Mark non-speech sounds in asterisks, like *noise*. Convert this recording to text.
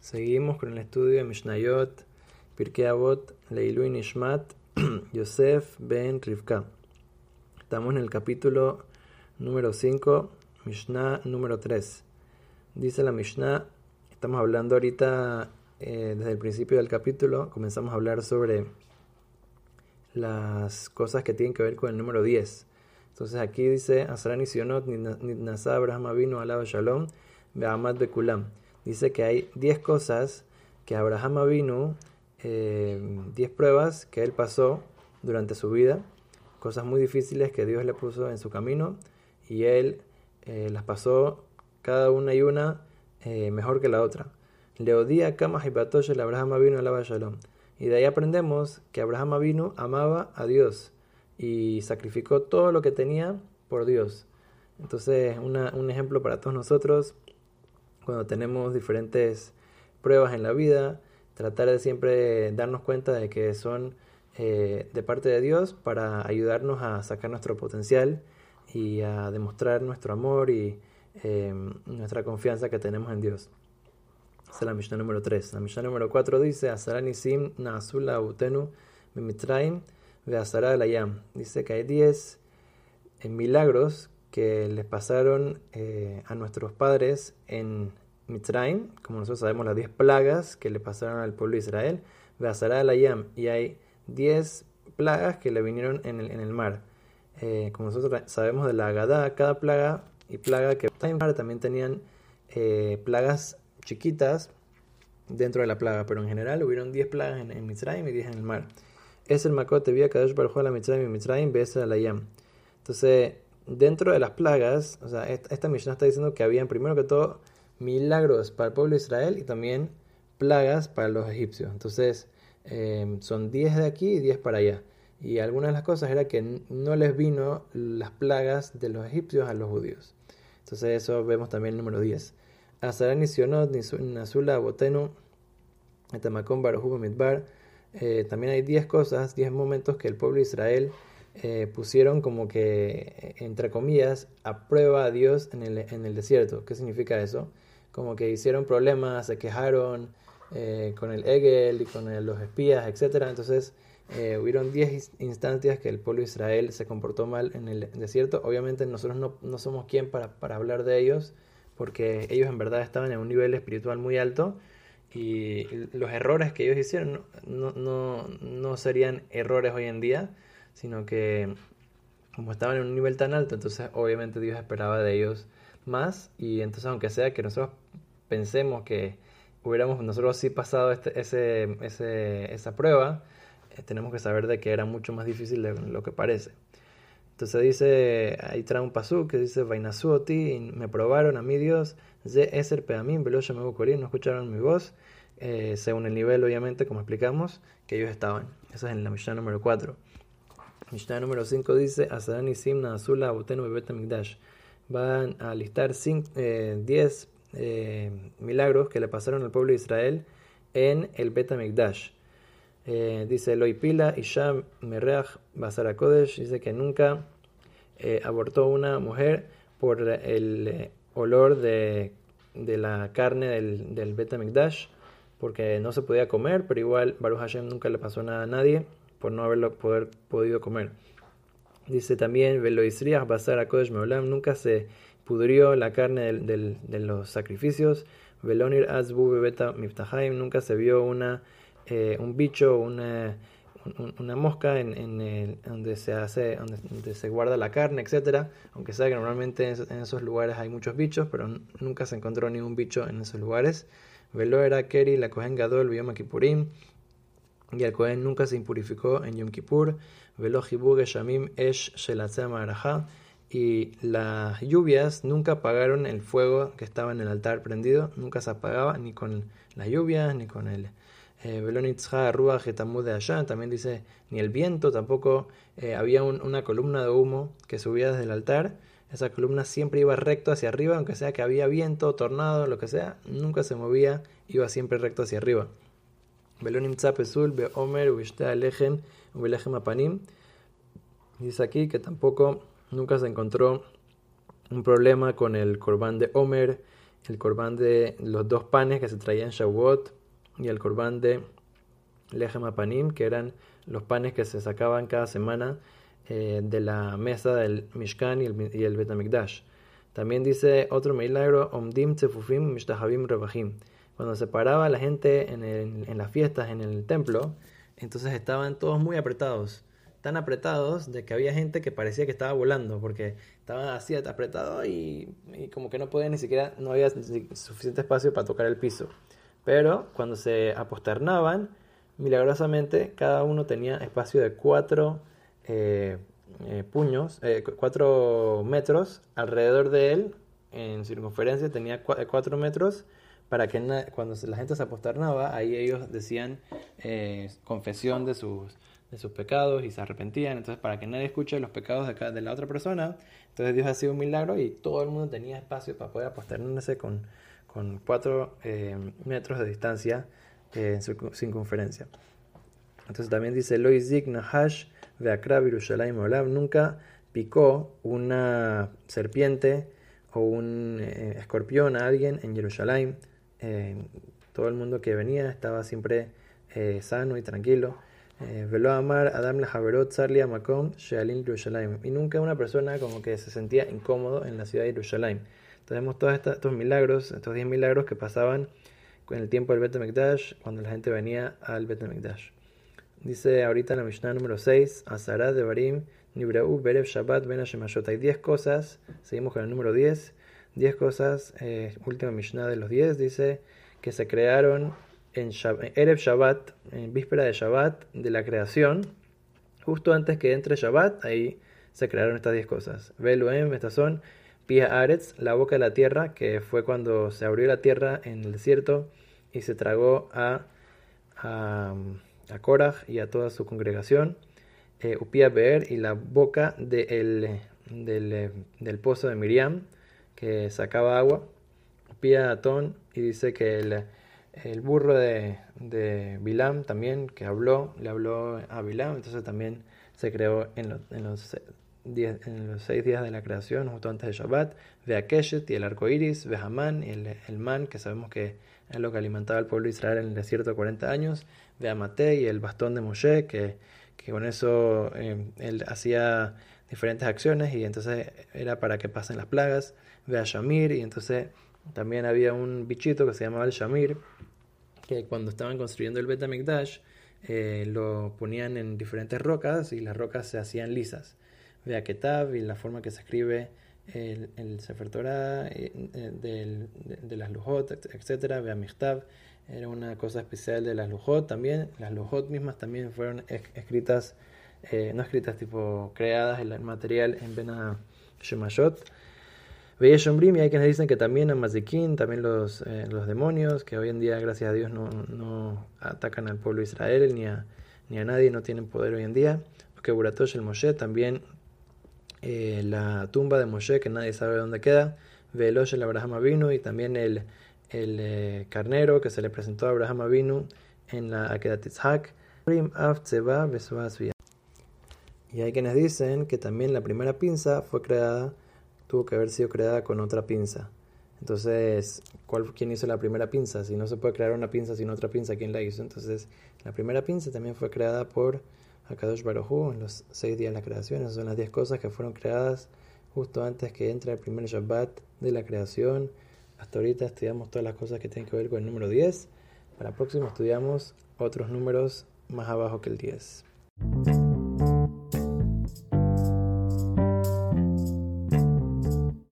Seguimos con el estudio de Mishnayot, Pirkei Avot, Leilui Nishmat, *clears throat* Yosef Ben Rivka. Estamos en el capítulo número 5, Mishnah número 3. Dice la Mishnah, estamos hablando ahorita eh, desde el principio del capítulo, comenzamos a hablar sobre las cosas que tienen que ver con el número 10. Entonces aquí dice, Asarani Sionot, Nasa Abraham Avinu Alaba Shalom, Be'amad Bekulam dice que hay 10 cosas que Abraham vino, 10 eh, pruebas que él pasó durante su vida, cosas muy difíciles que Dios le puso en su camino y él eh, las pasó cada una y una eh, mejor que la otra. Leodía Kama el Abraham vino alaba shalom. Y de ahí aprendemos que Abraham vino amaba a Dios y sacrificó todo lo que tenía por Dios. Entonces, un ejemplo para todos nosotros cuando tenemos diferentes pruebas en la vida, tratar de siempre darnos cuenta de que son eh, de parte de Dios para ayudarnos a sacar nuestro potencial y a demostrar nuestro amor y eh, nuestra confianza que tenemos en Dios. Esa es la Mishnah número 3. La Mishnah número 4 dice, Asaranisim Naasula Utenu Mimitraim Veasara. Dice que hay 10 eh, milagros que les pasaron eh, a nuestros padres en Mitzrayim, como nosotros sabemos las 10 plagas que le pasaron al pueblo de Israel, Beazara Yam, y hay 10 plagas que le vinieron en el, mar. Eh, como nosotros sabemos de la Agadá, cada plaga y plaga que también tenían eh, plagas chiquitas dentro de la plaga, pero en general hubieron 10 plagas en, en Mitzrayim y 10 en el mar. Es el Makote Vía Kadosh Baruj la Mitzrayim y Mitzrayim la Yam. Entonces, dentro de las plagas, o sea, esta, misión está diciendo que habían primero que todo milagros para el pueblo de Israel y también plagas para los egipcios. Entonces, em, son 10 de aquí y 10 para allá. Y algunas de las cosas era que no les vino las plagas de los egipcios a los judíos. Entonces, eso vemos también el número 10. Azarani Sionot, Nasula, Botenu. Eh, también hay 10 cosas, 10 momentos que el pueblo de Israel eh, pusieron como que, entre comillas, a prueba a Dios en el, en el desierto. ¿Qué significa eso? Como que hicieron problemas, se quejaron eh, con el Egel y con los espías, etc. Entonces, eh, hubieron 10 instancias que el pueblo de Israel se comportó mal en el desierto. Obviamente nosotros no, no somos quien para, para, hablar de ellos, porque ellos en verdad estaban en un nivel espiritual muy alto y los errores que ellos hicieron no, no, no serían errores hoy en día, sino que como estaban en un nivel tan alto, entonces obviamente Dios esperaba de ellos más y entonces aunque sea que nosotros pensemos que hubiéramos nosotros sí pasado este, ese, ese, esa prueba, eh, tenemos que saber de que era mucho más difícil de lo que parece. Entonces dice, trae un pasú que dice, Vainasuoti, me probaron a mi Dios, Ze Eser Peamim, Veloya no escucharon mi voz, eh, según el nivel obviamente, como explicamos, que ellos estaban. Eso es en la misión número 4. Mishnah número 5 dice, Asadani Simna Azula. Van a listar 10 eh, eh, milagros que le pasaron al pueblo de Israel en el Betamikdash. Eh, dice Loipila Isham Mereach Basara Kodesh. Dice que nunca eh, abortó una mujer por el olor de, de, la carne del, del Betamikdash, porque no se podía comer, pero igual Baruch Hashem nunca le pasó nada a nadie por no haberlo poder, podido comer. Dice también, Veloisriach Basar Kodesh Meolam, nunca se pudrió la carne de los sacrificios. Velonir Azbu Bebeta Miftahaim, nunca se vio una, eh, un bicho, una, una mosca en, donde se hace, donde, se guarda la carne, etcétera. Aunque sea que normalmente en, esos lugares hay muchos bichos, pero nunca se encontró ningún bicho en esos lugares. Velo era Keri, la Kohen Gadol, Bioma Kippurim y el Cohen nunca se impurificó en Yom Kippur, Shamim Esh y las lluvias nunca apagaron el fuego que estaba en el altar prendido, nunca se apagaba ni con las lluvias ni con el Ruach de allá, también dice ni el viento, tampoco eh, había una columna de humo que subía desde el altar, esa columna siempre iba recto hacia arriba, aunque sea que había viento, tornado, lo que sea, nunca se movía, iba siempre recto hacia arriba. Dice aquí que tampoco nunca se encontró un problema con el corbán de Omer el corbán de los dos panes que se traían Shavuot y el corbán de Lechem Apanim, que eran los panes que se sacaban cada semana eh, de la mesa del Mishkan y el, y el Betamikdash. También dice otro milagro, Omdim Tsefufim Mishtahavim Rebahim. Cuando se paraba la gente en, en las fiestas en el templo, entonces estaban todos muy apretados tan apretados de que había gente que parecía que estaba volando porque estaba así apretado y, como que no podía ni siquiera, no había suficiente espacio para tocar el piso. Pero cuando se aposternaban, milagrosamente cada uno tenía espacio de cuatro eh, eh, puños, eh, cuatro metros alrededor de él, en circunferencia tenía cuatro metros para que cuando la gente se aposternaba, ahí ellos decían confesión de sus de sus pecados y se arrepentían. Entonces, para que nadie escuche los pecados de, de la otra persona, entonces Dios hacía un milagro y todo el mundo tenía espacio para poder aposternarse con, con cuatro eh, metros de distancia eh, en su circunferencia. Entonces también dice Loizik Nahash Veakra Olam nunca picó una serpiente o un eh, escorpión a alguien en Jerusalén. Todo el mundo que venía estaba siempre sano y tranquilo. Eh, Velo amar Adam Haverot Sarli Makom Shealin Yerushalayim. Y nunca una persona como que se sentía incómodo en la ciudad de Yerushalayim. Vemos todos estos milagros, estos 10 milagros que pasaban en el tiempo del Bet Mikdash, cuando la gente venía al Bet Mikdash. Dice ahorita en la Mishnah número 6, Azarat de Barim, Berev Shabbat Ben Hay 10 cosas, seguimos con el número 10. 10 cosas, eh, última Mishnah de los 10, dice que se crearon en Erev Shabbat, en víspera de Shabbat de la creación, justo antes que entre Shabbat, ahí se crearon estas 10 cosas. Veluem, estas son Pia Aretz, la boca de la tierra, que fue cuando se abrió la tierra en el desierto y se tragó a, a, y a toda su congregación. Eh, Beer y la boca de del, del, pozo de Miriam, que sacaba agua. Upia Atón, y dice que el el burro de, de Bilam también, que habló, le habló a Bilam, entonces también se creó en, en, los, en los seis días de la creación, justo antes de Shabbat, Keshet y el arco iris, Haman y el, el, man, que sabemos que es lo que alimentaba al pueblo de Israel en el desierto 40 años, Mate y el bastón de Moshe, que, que con eso eh, él hacía diferentes acciones y entonces era para que pasen las plagas, Shamir y entonces también había un bichito que se llamaba el Shamir, que cuando estaban construyendo el Betamikdash eh, lo ponían en diferentes rocas y las rocas se hacían lisas. Vea Ketab y la forma que se escribe el, el Sefer Torah eh, de, de, las Lujot, etc. Vea Michtav era una cosa especial de las Lujot también. Las Lujot mismas también fueron escritas, eh, no escritas tipo creadas, el material en Bena Shemashot. Veía Shombrim y hay quienes dicen que también Amazikin, también los, eh, los demonios, que hoy en día, gracias a Dios, no, no atacan al pueblo de Israel ni a, ni a nadie, no tienen poder hoy en día. Porque Buratosh el Moshe, también eh, la tumba de Moshe, que nadie sabe dónde queda. Velosh el Abraham Avinu y también el, el carnero que se le presentó a Abraham Avinu en la Akedat Yitzhak. Y hay quienes dicen que también la primera pinza fue creada tuvo que haber sido creada con otra pinza. Entonces, ¿cuál, ¿quién hizo la primera pinza? Si no se puede crear una pinza sin otra pinza, ¿quién la hizo? Entonces, la primera pinza también fue creada por Akadosh Baruj en los seis días de la creación. Esas son las diez cosas que fueron creadas justo antes que entre el primer Shabbat de la creación. Hasta ahorita estudiamos todas las cosas que tienen que ver con el número 10. Para el próximo estudiamos otros números más abajo que el 10.